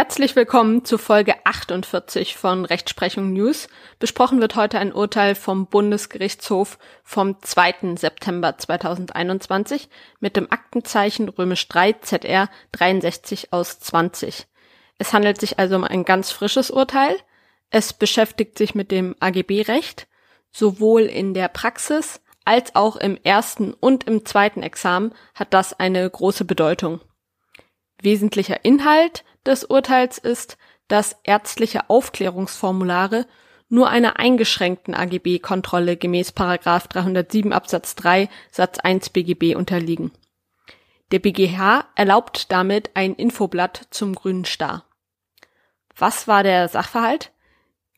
Herzlich willkommen zu Folge 48 von Rechtsprechung News. Besprochen wird heute ein Urteil vom Bundesgerichtshof vom 2. September 2021 mit dem Aktenzeichen römisch 3 ZR 63 aus 20. Es handelt sich also um ein ganz frisches Urteil. Es beschäftigt sich mit dem AGB-Recht, sowohl in der Praxis als auch im ersten und im zweiten Examen hat das eine große Bedeutung. Wesentlicher Inhalt des Urteils ist, dass ärztliche Aufklärungsformulare nur einer eingeschränkten AGB-Kontrolle gemäß 307 Absatz 3 Satz 1 BGB unterliegen. Der BGH erlaubt damit ein Infoblatt zum grünen Star. Was war der Sachverhalt?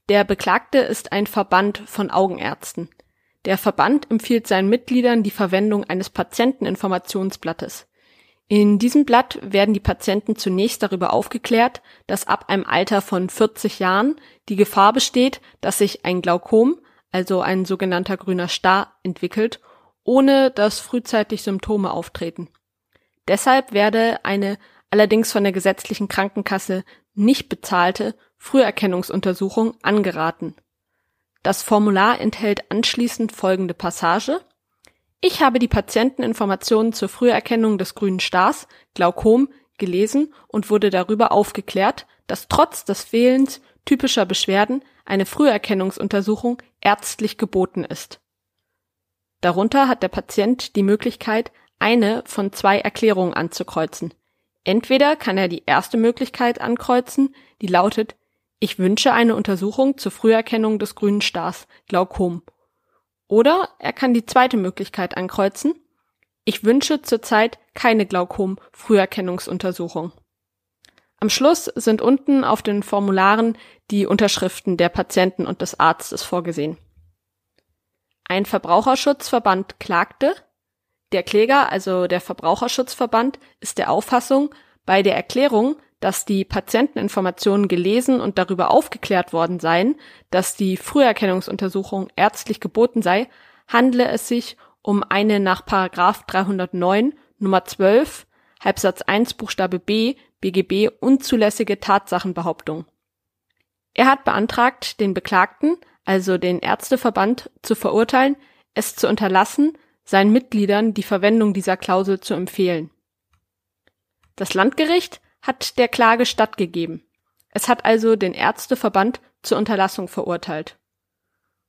Der Beklagte ist ein Verband von Augenärzten. Der Verband empfiehlt seinen Mitgliedern die Verwendung eines Patienteninformationsblattes. In diesem Blatt werden die Patienten zunächst darüber aufgeklärt, dass ab einem Alter von 40 Jahren die Gefahr besteht, dass sich ein Glaukom, also ein sogenannter grüner Star, entwickelt, ohne dass frühzeitig Symptome auftreten. Deshalb werde eine allerdings von der gesetzlichen Krankenkasse nicht bezahlte Früherkennungsuntersuchung angeraten. Das Formular enthält anschließend folgende Passage ich habe die Patienteninformationen zur Früherkennung des grünen Stars, Glaukom, gelesen und wurde darüber aufgeklärt, dass trotz des Fehlens typischer Beschwerden eine Früherkennungsuntersuchung ärztlich geboten ist. Darunter hat der Patient die Möglichkeit, eine von zwei Erklärungen anzukreuzen. Entweder kann er die erste Möglichkeit ankreuzen, die lautet Ich wünsche eine Untersuchung zur Früherkennung des grünen Stars, Glaukom oder er kann die zweite Möglichkeit ankreuzen. Ich wünsche zurzeit keine Glaukom-Früherkennungsuntersuchung. Am Schluss sind unten auf den Formularen die Unterschriften der Patienten und des Arztes vorgesehen. Ein Verbraucherschutzverband klagte. Der Kläger, also der Verbraucherschutzverband, ist der Auffassung, bei der Erklärung dass die Patienteninformationen gelesen und darüber aufgeklärt worden seien, dass die Früherkennungsuntersuchung ärztlich geboten sei, handle es sich um eine nach Paragraph 309 Nummer 12 Halbsatz 1 Buchstabe B BGB unzulässige Tatsachenbehauptung. Er hat beantragt, den Beklagten, also den Ärzteverband, zu verurteilen, es zu unterlassen, seinen Mitgliedern die Verwendung dieser Klausel zu empfehlen. Das Landgericht hat der Klage stattgegeben. Es hat also den Ärzteverband zur Unterlassung verurteilt.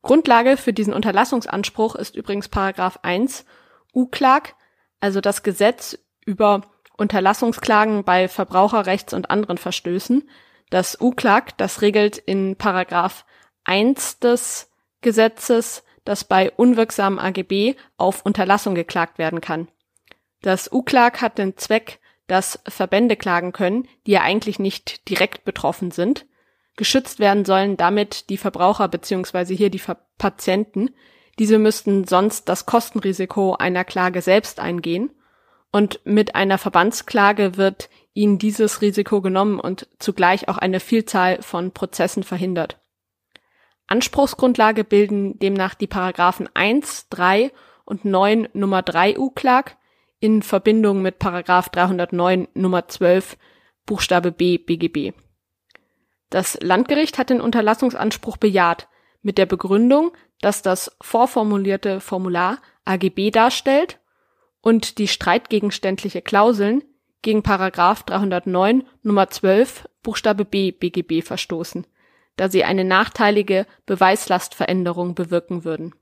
Grundlage für diesen Unterlassungsanspruch ist übrigens Paragraph 1 UKLAG, also das Gesetz über Unterlassungsklagen bei Verbraucherrechts- und anderen Verstößen. Das UKLAG, das regelt in Paragraph 1 des Gesetzes, dass bei unwirksamen AGB auf Unterlassung geklagt werden kann. Das UKLAG hat den Zweck, dass Verbände klagen können, die ja eigentlich nicht direkt betroffen sind. Geschützt werden sollen damit die Verbraucher beziehungsweise hier die Ver Patienten. Diese müssten sonst das Kostenrisiko einer Klage selbst eingehen. Und mit einer Verbandsklage wird ihnen dieses Risiko genommen und zugleich auch eine Vielzahl von Prozessen verhindert. Anspruchsgrundlage bilden demnach die Paragraphen 1, 3 und 9 Nummer 3 U-Klag in Verbindung mit Paragraph 309 Nummer 12 Buchstabe B BGB. Das Landgericht hat den Unterlassungsanspruch bejaht, mit der Begründung, dass das vorformulierte Formular AGB darstellt und die streitgegenständliche Klauseln gegen Paragraph 309 Nummer 12 Buchstabe B BGB verstoßen, da sie eine nachteilige Beweislastveränderung bewirken würden.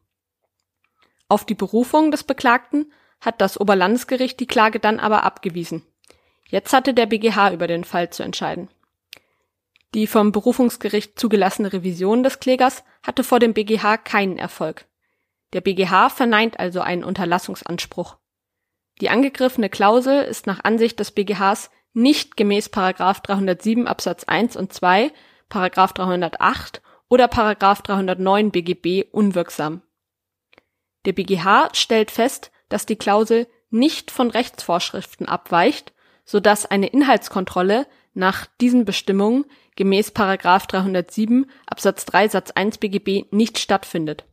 Auf die Berufung des Beklagten hat das Oberlandesgericht die Klage dann aber abgewiesen. Jetzt hatte der BGH über den Fall zu entscheiden. Die vom Berufungsgericht zugelassene Revision des Klägers hatte vor dem BGH keinen Erfolg. Der BGH verneint also einen Unterlassungsanspruch. Die angegriffene Klausel ist nach Ansicht des BGHs nicht gemäß 307 Absatz 1 und 2, 308 oder 309 BGB unwirksam. Der BGH stellt fest, dass die Klausel nicht von Rechtsvorschriften abweicht, so dass eine Inhaltskontrolle nach diesen Bestimmungen gemäß 307 Absatz 3 Satz 1 BGB nicht stattfindet.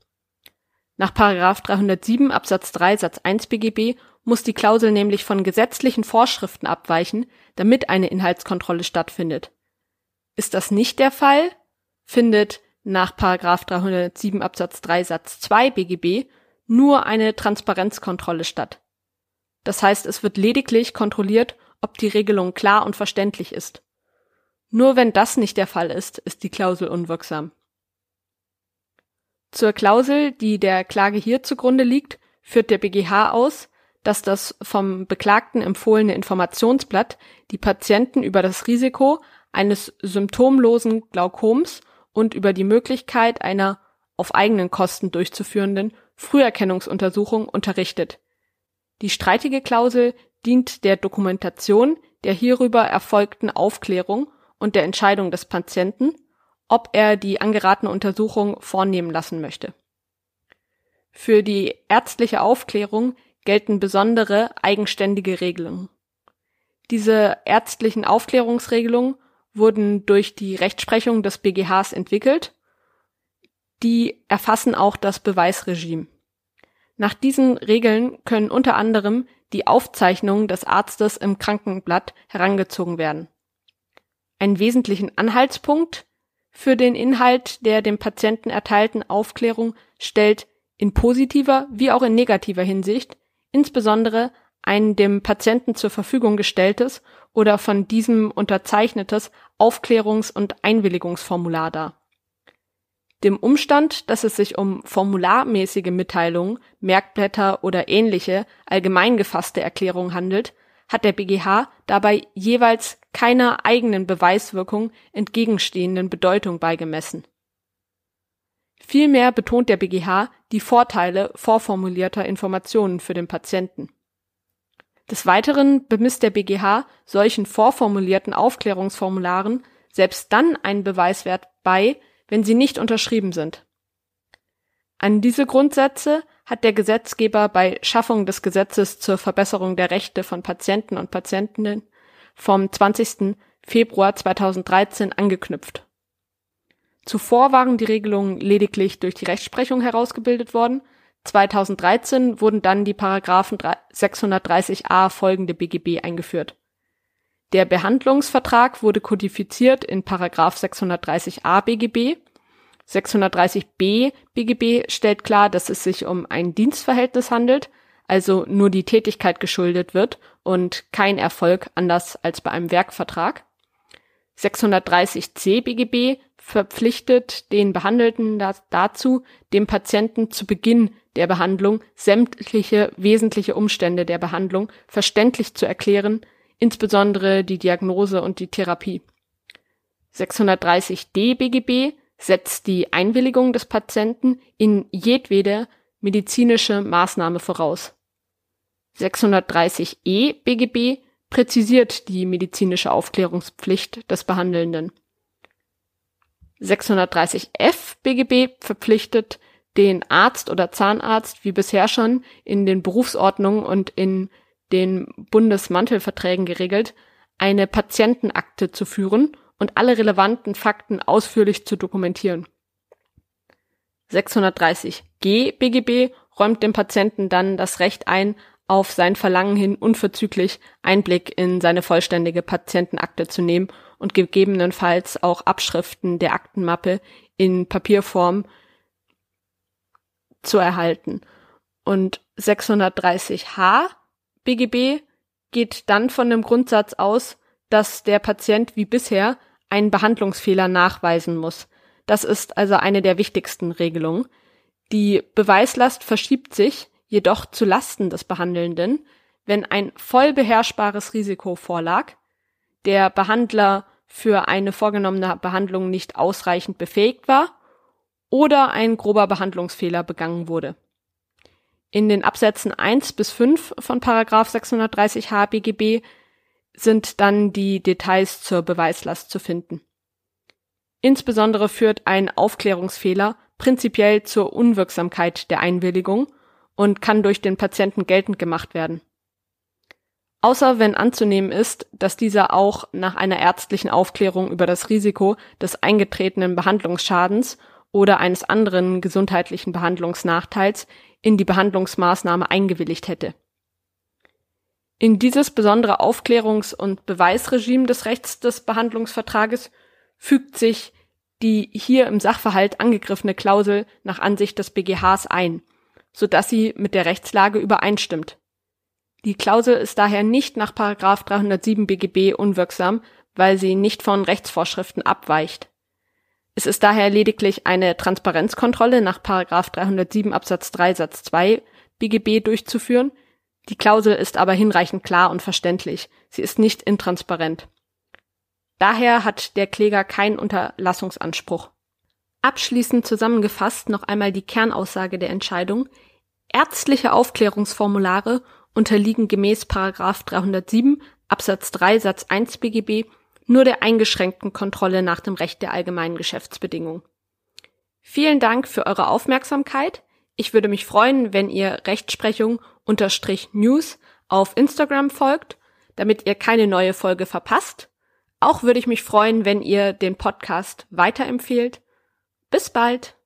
Nach 307 Absatz 3 Satz 1 BGB muss die Klausel nämlich von gesetzlichen Vorschriften abweichen, damit eine Inhaltskontrolle stattfindet. Ist das nicht der Fall, findet nach 307 Absatz 3 Satz 2 BGB nur eine Transparenzkontrolle statt. Das heißt, es wird lediglich kontrolliert, ob die Regelung klar und verständlich ist. Nur wenn das nicht der Fall ist, ist die Klausel unwirksam. Zur Klausel, die der Klage hier zugrunde liegt, führt der BGH aus, dass das vom Beklagten empfohlene Informationsblatt die Patienten über das Risiko eines symptomlosen Glaukoms und über die Möglichkeit einer auf eigenen Kosten durchzuführenden Früherkennungsuntersuchung unterrichtet. Die streitige Klausel dient der Dokumentation der hierüber erfolgten Aufklärung und der Entscheidung des Patienten, ob er die angeratene Untersuchung vornehmen lassen möchte. Für die ärztliche Aufklärung gelten besondere eigenständige Regelungen. Diese ärztlichen Aufklärungsregelungen wurden durch die Rechtsprechung des BGHs entwickelt. Die erfassen auch das Beweisregime. Nach diesen Regeln können unter anderem die Aufzeichnungen des Arztes im Krankenblatt herangezogen werden. Einen wesentlichen Anhaltspunkt für den Inhalt der dem Patienten erteilten Aufklärung stellt in positiver wie auch in negativer Hinsicht insbesondere ein dem Patienten zur Verfügung gestelltes oder von diesem unterzeichnetes Aufklärungs- und Einwilligungsformular dar. Dem Umstand, dass es sich um formularmäßige Mitteilungen, Merkblätter oder ähnliche allgemein gefasste Erklärungen handelt, hat der BGH dabei jeweils keiner eigenen Beweiswirkung entgegenstehenden Bedeutung beigemessen. Vielmehr betont der BGH die Vorteile vorformulierter Informationen für den Patienten. Des Weiteren bemisst der BGH solchen vorformulierten Aufklärungsformularen selbst dann einen Beweiswert bei, wenn sie nicht unterschrieben sind. An diese Grundsätze hat der Gesetzgeber bei Schaffung des Gesetzes zur Verbesserung der Rechte von Patienten und Patientinnen vom 20. Februar 2013 angeknüpft. Zuvor waren die Regelungen lediglich durch die Rechtsprechung herausgebildet worden. 2013 wurden dann die Paragraphen 630a folgende BGB eingeführt. Der Behandlungsvertrag wurde kodifiziert in Paragraph 630a BGB 630b BGB stellt klar, dass es sich um ein Dienstverhältnis handelt, also nur die Tätigkeit geschuldet wird und kein Erfolg anders als bei einem Werkvertrag. 630c BGB verpflichtet den Behandelten dazu, dem Patienten zu Beginn der Behandlung sämtliche wesentliche Umstände der Behandlung verständlich zu erklären, insbesondere die Diagnose und die Therapie. 630d BGB setzt die Einwilligung des Patienten in jedwede medizinische Maßnahme voraus. 630e BGB präzisiert die medizinische Aufklärungspflicht des Behandelnden. 630f BGB verpflichtet den Arzt oder Zahnarzt wie bisher schon in den Berufsordnungen und in den Bundesmantelverträgen geregelt, eine Patientenakte zu führen und alle relevanten Fakten ausführlich zu dokumentieren. 630g BGB räumt dem Patienten dann das Recht ein, auf sein Verlangen hin unverzüglich Einblick in seine vollständige Patientenakte zu nehmen und gegebenenfalls auch Abschriften der Aktenmappe in Papierform zu erhalten. Und 630h BGB geht dann von dem Grundsatz aus, dass der Patient wie bisher einen Behandlungsfehler nachweisen muss. Das ist also eine der wichtigsten Regelungen. Die Beweislast verschiebt sich jedoch zu Lasten des Behandelnden, wenn ein voll beherrschbares Risiko vorlag, der Behandler für eine vorgenommene Behandlung nicht ausreichend befähigt war oder ein grober Behandlungsfehler begangen wurde. In den Absätzen 1 bis 5 von Paragraph 630 HBGB sind dann die Details zur Beweislast zu finden. Insbesondere führt ein Aufklärungsfehler prinzipiell zur Unwirksamkeit der Einwilligung und kann durch den Patienten geltend gemacht werden. Außer wenn anzunehmen ist, dass dieser auch nach einer ärztlichen Aufklärung über das Risiko des eingetretenen Behandlungsschadens oder eines anderen gesundheitlichen Behandlungsnachteils in die Behandlungsmaßnahme eingewilligt hätte. In dieses besondere Aufklärungs- und Beweisregime des Rechts des Behandlungsvertrages fügt sich die hier im Sachverhalt angegriffene Klausel nach Ansicht des BGHs ein, so dass sie mit der Rechtslage übereinstimmt. Die Klausel ist daher nicht nach 307 BGB unwirksam, weil sie nicht von Rechtsvorschriften abweicht. Es ist daher lediglich eine Transparenzkontrolle nach 307 Absatz 3 Satz 2 BGB durchzuführen. Die Klausel ist aber hinreichend klar und verständlich. Sie ist nicht intransparent. Daher hat der Kläger keinen Unterlassungsanspruch. Abschließend zusammengefasst noch einmal die Kernaussage der Entscheidung. Ärztliche Aufklärungsformulare unterliegen gemäß 307 Absatz 3 Satz 1 BGB nur der eingeschränkten Kontrolle nach dem Recht der allgemeinen Geschäftsbedingungen. Vielen Dank für eure Aufmerksamkeit. Ich würde mich freuen, wenn ihr Rechtsprechung unterstrich News auf Instagram folgt, damit ihr keine neue Folge verpasst. Auch würde ich mich freuen, wenn ihr den Podcast weiterempfehlt. Bis bald!